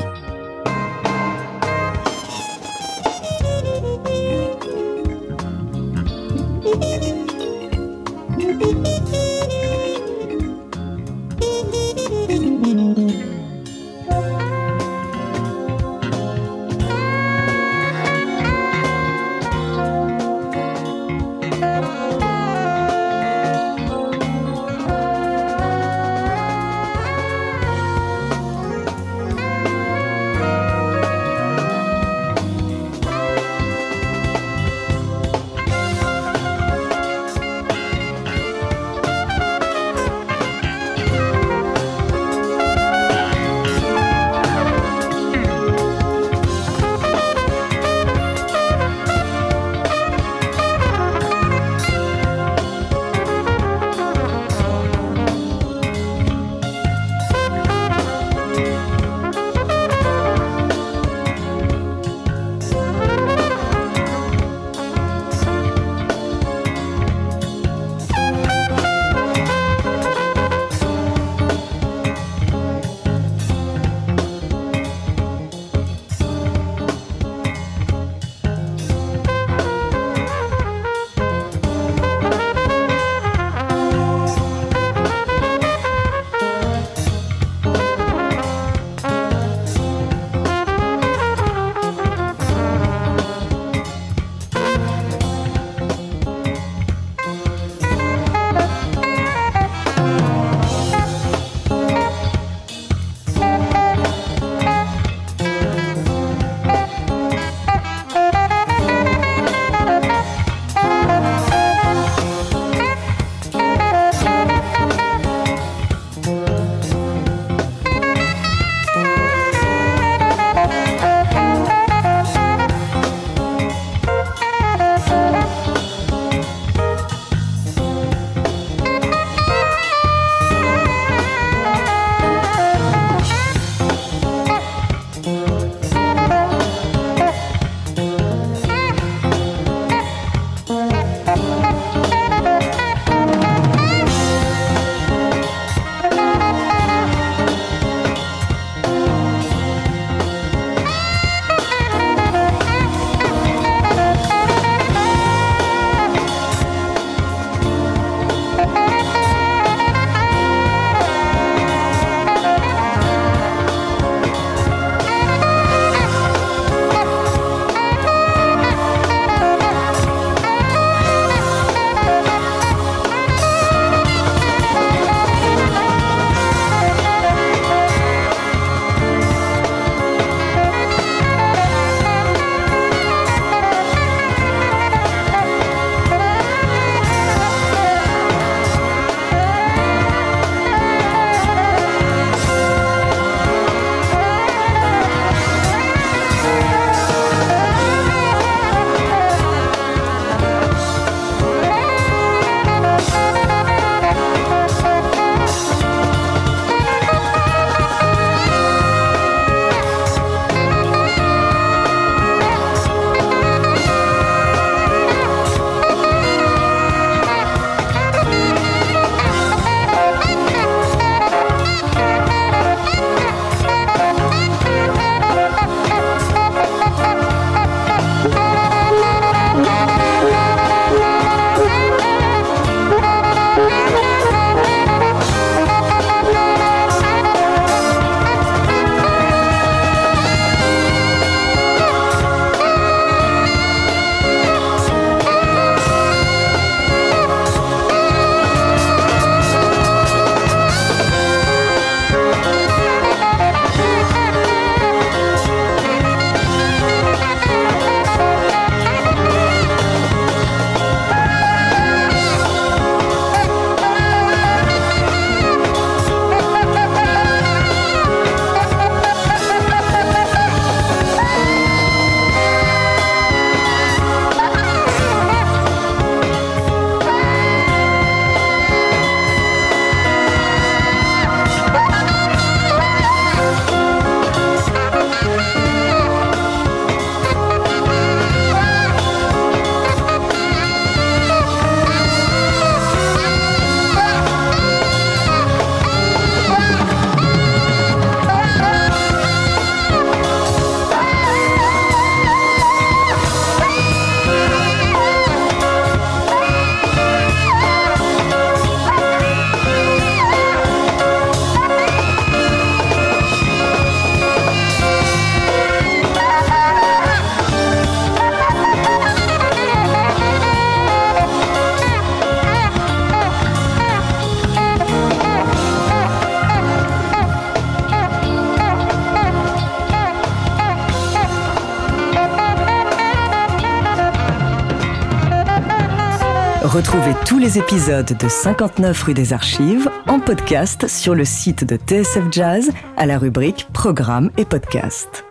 Tous les épisodes de 59 rue des Archives en podcast sur le site de TSF Jazz à la rubrique Programmes et podcasts.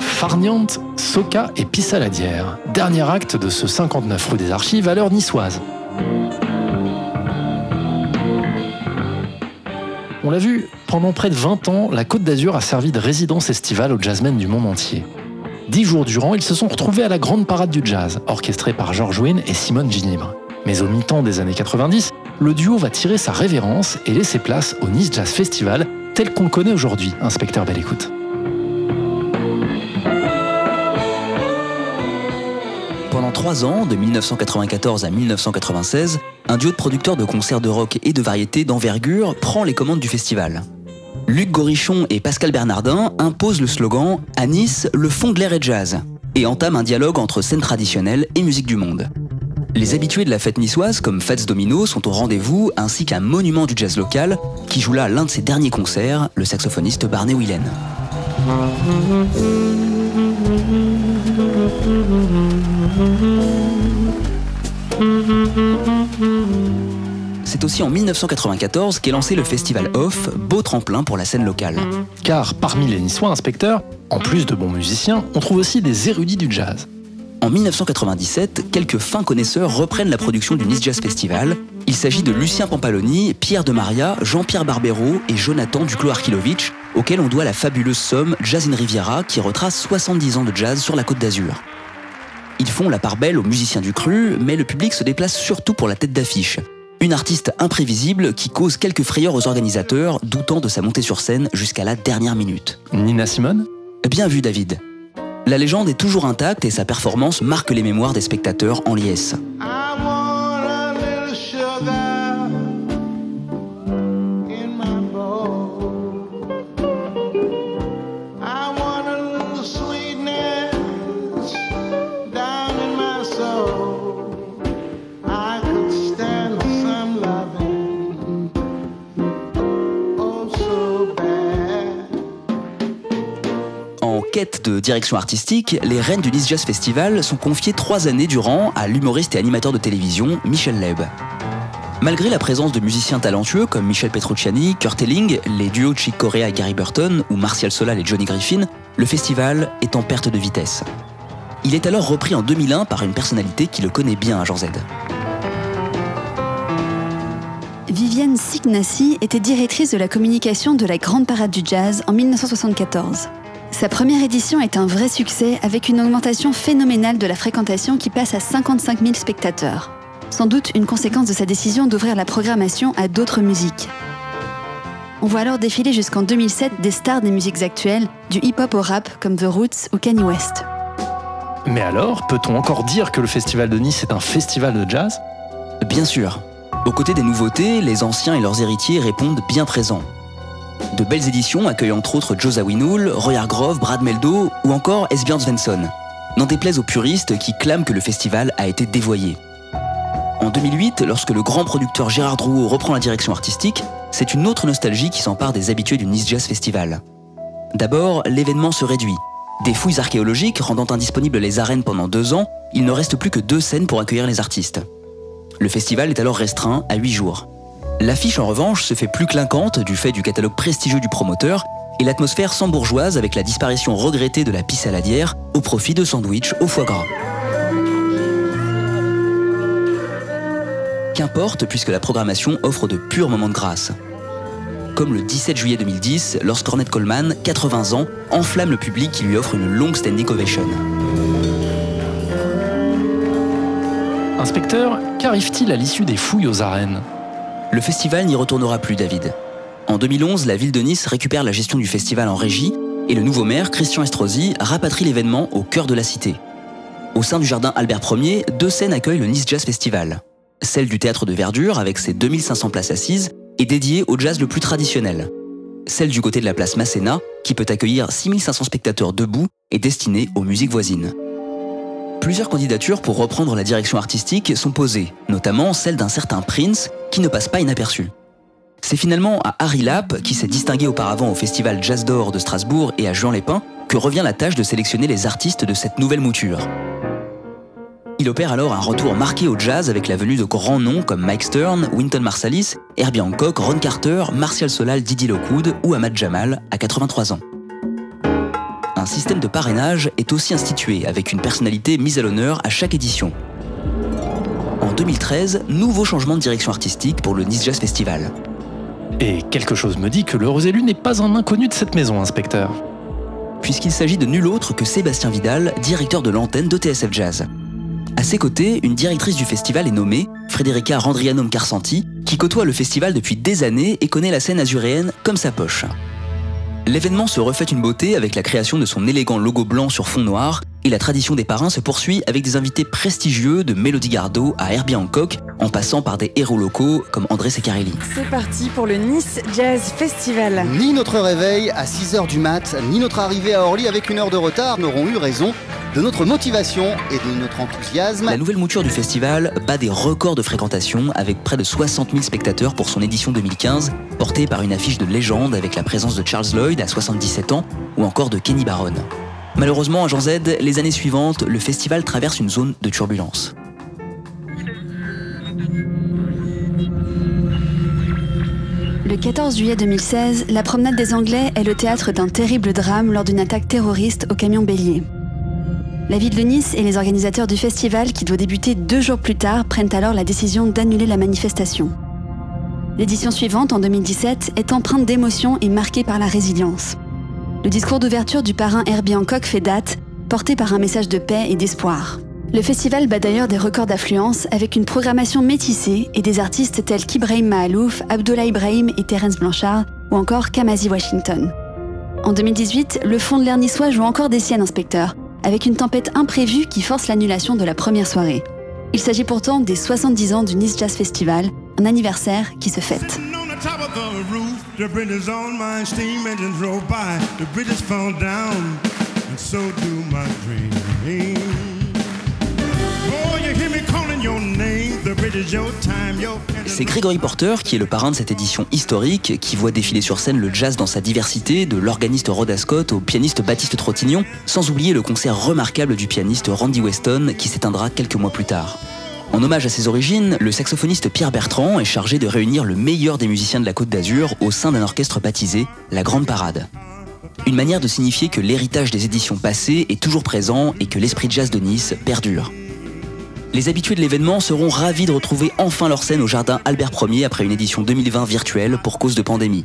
Farniente, Soca et Pissaladière. Dernier acte de ce 59 rue des Archives à l'heure niçoise. On l'a vu, pendant près de 20 ans, la Côte d'Azur a servi de résidence estivale aux jazzmen du monde entier. Dix jours durant, ils se sont retrouvés à la grande parade du jazz, orchestrée par George Wynne et Simone Ginibre. Mais au mi-temps des années 90, le duo va tirer sa révérence et laisser place au Nice Jazz Festival, tel qu'on le connaît aujourd'hui, inspecteur Belle Écoute. Pendant trois ans, de 1994 à 1996, un duo de producteurs de concerts de rock et de variété d'envergure prend les commandes du festival. Luc Gorichon et Pascal Bernardin imposent le slogan À Nice, le fond de l'air est jazz et entament un dialogue entre scène traditionnelle et musique du monde. Les habitués de la fête niçoise comme Fats Domino sont au rendez-vous ainsi qu'un monument du jazz local qui joue là l'un de ses derniers concerts, le saxophoniste Barney Whelan. C'est aussi en 1994 qu'est lancé le festival Off, beau tremplin pour la scène locale. Car parmi les Niçois inspecteurs, en plus de bons musiciens, on trouve aussi des érudits du jazz. En 1997, quelques fins connaisseurs reprennent la production du Nice Jazz Festival. Il s'agit de Lucien Pampaloni, Pierre de Maria, Jean-Pierre Barbero et Jonathan Duclos-Arkilovitch, auxquels on doit la fabuleuse somme Jazz in Riviera qui retrace 70 ans de jazz sur la côte d'Azur. Ils font la part belle aux musiciens du cru, mais le public se déplace surtout pour la tête d'affiche. Une artiste imprévisible qui cause quelques frayeurs aux organisateurs, doutant de sa montée sur scène jusqu'à la dernière minute. Nina Simone Bien vu David. La légende est toujours intacte et sa performance marque les mémoires des spectateurs en liesse. En quête de direction artistique, les reines du Nice Jazz Festival sont confiées trois années durant à l'humoriste et animateur de télévision Michel Leb. Malgré la présence de musiciens talentueux comme Michel Petrucciani, Kurt Elling, les duos Chick Corea et Gary Burton ou Martial Solal et Johnny Griffin, le festival est en perte de vitesse. Il est alors repris en 2001 par une personnalité qui le connaît bien à Jean Z. Viviane Signassi était directrice de la communication de la Grande Parade du Jazz en 1974. Sa première édition est un vrai succès avec une augmentation phénoménale de la fréquentation qui passe à 55 000 spectateurs. Sans doute une conséquence de sa décision d'ouvrir la programmation à d'autres musiques. On voit alors défiler jusqu'en 2007 des stars des musiques actuelles, du hip-hop au rap comme The Roots ou Kanye West. Mais alors, peut-on encore dire que le Festival de Nice est un festival de jazz? Bien sûr. Aux côtés des nouveautés, les anciens et leurs héritiers répondent bien présents. De belles éditions accueillent entre autres Joe Zawinul, Roy Hargrove, Brad Meldo ou encore Esbjörn Svensson. N'en déplaise aux puristes qui clament que le festival a été dévoyé. En 2008, lorsque le grand producteur Gérard Drouot reprend la direction artistique, c'est une autre nostalgie qui s'empare des habitués du Nice Jazz Festival. D'abord, l'événement se réduit. Des fouilles archéologiques rendant indisponibles les arènes pendant deux ans, il ne reste plus que deux scènes pour accueillir les artistes. Le festival est alors restreint à huit jours. L'affiche en revanche se fait plus clinquante du fait du catalogue prestigieux du promoteur et l'atmosphère sans bourgeoise avec la disparition regrettée de la pisse saladière au profit de sandwichs au foie gras. Qu'importe puisque la programmation offre de purs moments de grâce. Comme le 17 juillet 2010, lorsqu'Ornette Coleman, 80 ans, enflamme le public qui lui offre une longue standing ovation. Inspecteur, qu'arrive-t-il à l'issue des fouilles aux arènes? Le festival n'y retournera plus, David. En 2011, la ville de Nice récupère la gestion du festival en régie et le nouveau maire, Christian Estrosi, rapatrie l'événement au cœur de la cité. Au sein du jardin Albert Ier, deux scènes accueillent le Nice Jazz Festival. Celle du théâtre de Verdure, avec ses 2500 places assises, est dédiée au jazz le plus traditionnel. Celle du côté de la place Masséna, qui peut accueillir 6500 spectateurs debout, est destinée aux musiques voisines. Plusieurs candidatures pour reprendre la direction artistique sont posées, notamment celle d'un certain Prince, qui ne passe pas inaperçu. C'est finalement à Harry Lap, qui s'est distingué auparavant au festival Jazz d'Or de Strasbourg et à Juan Lépin, que revient la tâche de sélectionner les artistes de cette nouvelle mouture. Il opère alors un retour marqué au jazz avec la venue de grands noms comme Mike Stern, Wynton Marsalis, Herbie Hancock, Ron Carter, Martial Solal, Didi Lockwood ou Ahmad Jamal à 83 ans. Un système de parrainage est aussi institué avec une personnalité mise à l'honneur à chaque édition. En 2013, nouveau changement de direction artistique pour le Nice Jazz Festival. Et quelque chose me dit que l'heureux élu n'est pas un inconnu de cette maison, inspecteur. Puisqu'il s'agit de nul autre que Sébastien Vidal, directeur de l'antenne de TSF Jazz. À ses côtés, une directrice du festival est nommée, Frederica Randrianum Carsanti, qui côtoie le festival depuis des années et connaît la scène azuréenne comme sa poche. L'événement se refait une beauté avec la création de son élégant logo blanc sur fond noir, et la tradition des parrains se poursuit avec des invités prestigieux de Mélodie Gardot à Herbie Hancock, en passant par des héros locaux comme André Secarelli. C'est parti pour le Nice Jazz Festival. Ni notre réveil à 6h du mat, ni notre arrivée à Orly avec une heure de retard n'auront eu raison de notre motivation et de notre enthousiasme. La nouvelle mouture du festival bat des records de fréquentation avec près de 60 000 spectateurs pour son édition 2015, portée par une affiche de légende avec la présence de Charles Lloyd à 77 ans ou encore de Kenny Barron. Malheureusement, à Jean Z, les années suivantes, le festival traverse une zone de turbulence. Le 14 juillet 2016, la promenade des Anglais est le théâtre d'un terrible drame lors d'une attaque terroriste au camion bélier. La ville de Nice et les organisateurs du festival, qui doit débuter deux jours plus tard, prennent alors la décision d'annuler la manifestation. L'édition suivante, en 2017, est empreinte d'émotion et marquée par la résilience. Le discours d'ouverture du parrain Herbie Hancock fait date, porté par un message de paix et d'espoir. Le festival bat d'ailleurs des records d'affluence avec une programmation métissée et des artistes tels qu'Ibrahim Mahalouf, Abdullah Ibrahim et Terence Blanchard, ou encore Kamasi Washington. En 2018, le fond de l'air niçois joue encore des siennes, inspecteur, avec une tempête imprévue qui force l'annulation de la première soirée. Il s'agit pourtant des 70 ans du Nice Jazz Festival, un anniversaire qui se fête. Top of the roof, the British on my steam engines roll by. The British fall down, and so do my dreams. You hear me calling your name, the British, your time, your C'est Gregory Porter qui est le parrain de cette édition historique, qui voit défiler sur scène le jazz dans sa diversité, de l'organiste Rhoda Scott au pianiste Baptiste Trottignon, sans oublier le concert remarquable du pianiste Randy Weston qui s'éteindra quelques mois plus tard. En hommage à ses origines, le saxophoniste Pierre Bertrand est chargé de réunir le meilleur des musiciens de la Côte d'Azur au sein d'un orchestre baptisé la Grande Parade. Une manière de signifier que l'héritage des éditions passées est toujours présent et que l'esprit jazz de Nice perdure. Les habitués de l'événement seront ravis de retrouver enfin leur scène au jardin Albert Ier après une édition 2020 virtuelle pour cause de pandémie.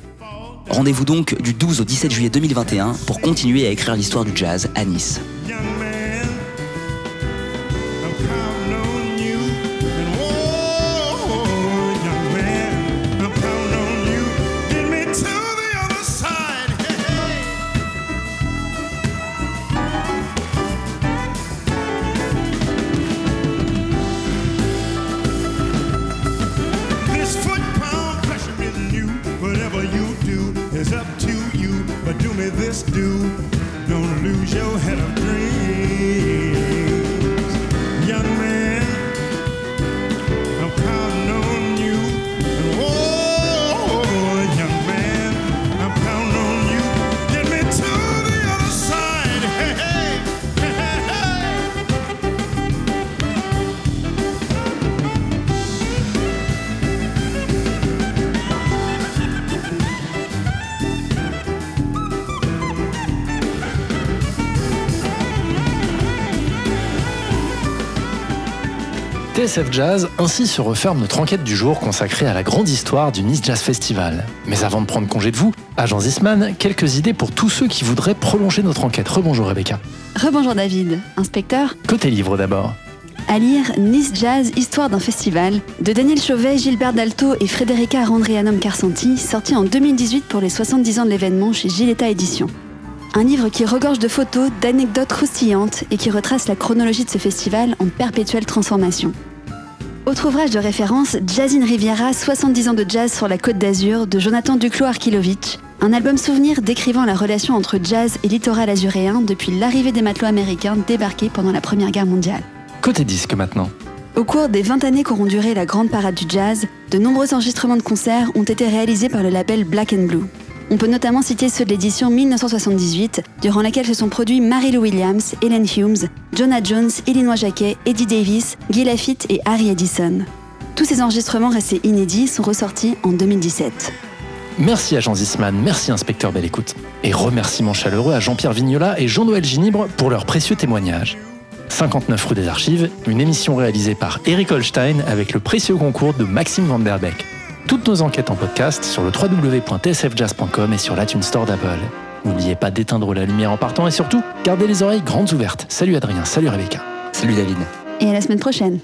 Rendez-vous donc du 12 au 17 juillet 2021 pour continuer à écrire l'histoire du jazz à Nice. TSF Jazz, ainsi se referme notre enquête du jour consacrée à la grande histoire du Nice Jazz Festival. Mais avant de prendre congé de vous, agent Zisman, quelques idées pour tous ceux qui voudraient prolonger notre enquête. Rebonjour Rebecca. Rebonjour David, inspecteur. Côté livre d'abord. À lire Nice Jazz, Histoire d'un festival de Daniel Chauvet, Gilbert Dalto et Frédérica Randrianum Carsanti, sorti en 2018 pour les 70 ans de l'événement chez Giletta Éditions. Un livre qui regorge de photos, d'anecdotes croustillantes et qui retrace la chronologie de ce festival en perpétuelle transformation. Autre ouvrage de référence, Jazzin Riviera, 70 ans de jazz sur la côte d'Azur, de Jonathan Duclos Arkilovic, un album souvenir décrivant la relation entre jazz et littoral azuréen depuis l'arrivée des matelots américains débarqués pendant la Première Guerre mondiale. Côté disque maintenant. Au cours des 20 années qu'auront duré la grande parade du jazz, de nombreux enregistrements de concerts ont été réalisés par le label Black and Blue. On peut notamment citer ceux de l'édition 1978, durant laquelle se sont produits Mary-Lou Williams, Helen Humes, Jonah Jones, Illinois Jacquet, Eddie Davis, Guy Lafitte et Harry Edison. Tous ces enregistrements restés inédits sont ressortis en 2017. Merci à Jean Zisman, merci inspecteur Belle Écoute. Et remerciements chaleureux à Jean-Pierre Vignola et Jean-Noël Ginibre pour leurs précieux témoignages. 59 rue des Archives, une émission réalisée par Eric Holstein avec le précieux concours de Maxime Van Der Beek. Toutes nos enquêtes en podcast sur le www.tsfjazz.com et sur l'iTunes Store d'Apple. N'oubliez pas d'éteindre la lumière en partant et surtout, gardez les oreilles grandes ouvertes. Salut Adrien, salut Rebecca. Salut David. Et à la semaine prochaine.